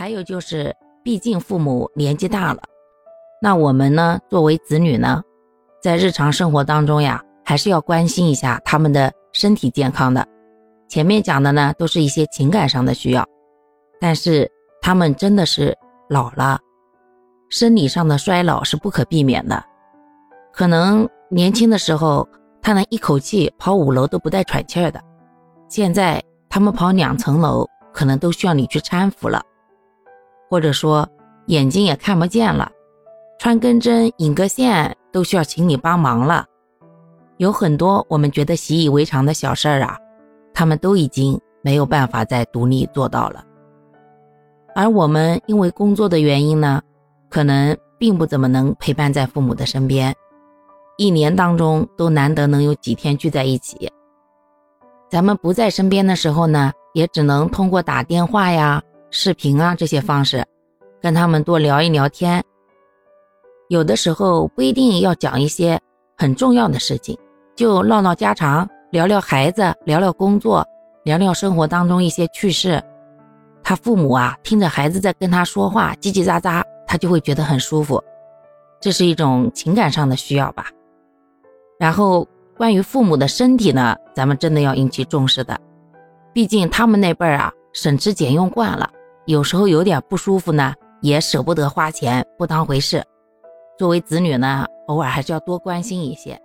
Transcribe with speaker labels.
Speaker 1: 还有就是，毕竟父母年纪大了，那我们呢，作为子女呢，在日常生活当中呀，还是要关心一下他们的身体健康的。前面讲的呢，都是一些情感上的需要，但是他们真的是老了，生理上的衰老是不可避免的。可能年轻的时候，他能一口气跑五楼都不带喘气儿的，现在他们跑两层楼，可能都需要你去搀扶了。或者说眼睛也看不见了，穿根针、引个线都需要请你帮忙了。有很多我们觉得习以为常的小事儿啊，他们都已经没有办法再独立做到了。而我们因为工作的原因呢，可能并不怎么能陪伴在父母的身边，一年当中都难得能有几天聚在一起。咱们不在身边的时候呢，也只能通过打电话呀。视频啊，这些方式，跟他们多聊一聊天。有的时候不一定要讲一些很重要的事情，就唠唠家常，聊聊孩子，聊聊工作，聊聊生活当中一些趣事。他父母啊，听着孩子在跟他说话，叽叽喳喳，他就会觉得很舒服。这是一种情感上的需要吧。然后关于父母的身体呢，咱们真的要引起重视的，毕竟他们那辈儿啊，省吃俭用惯了。有时候有点不舒服呢，也舍不得花钱，不当回事。作为子女呢，偶尔还是要多关心一些。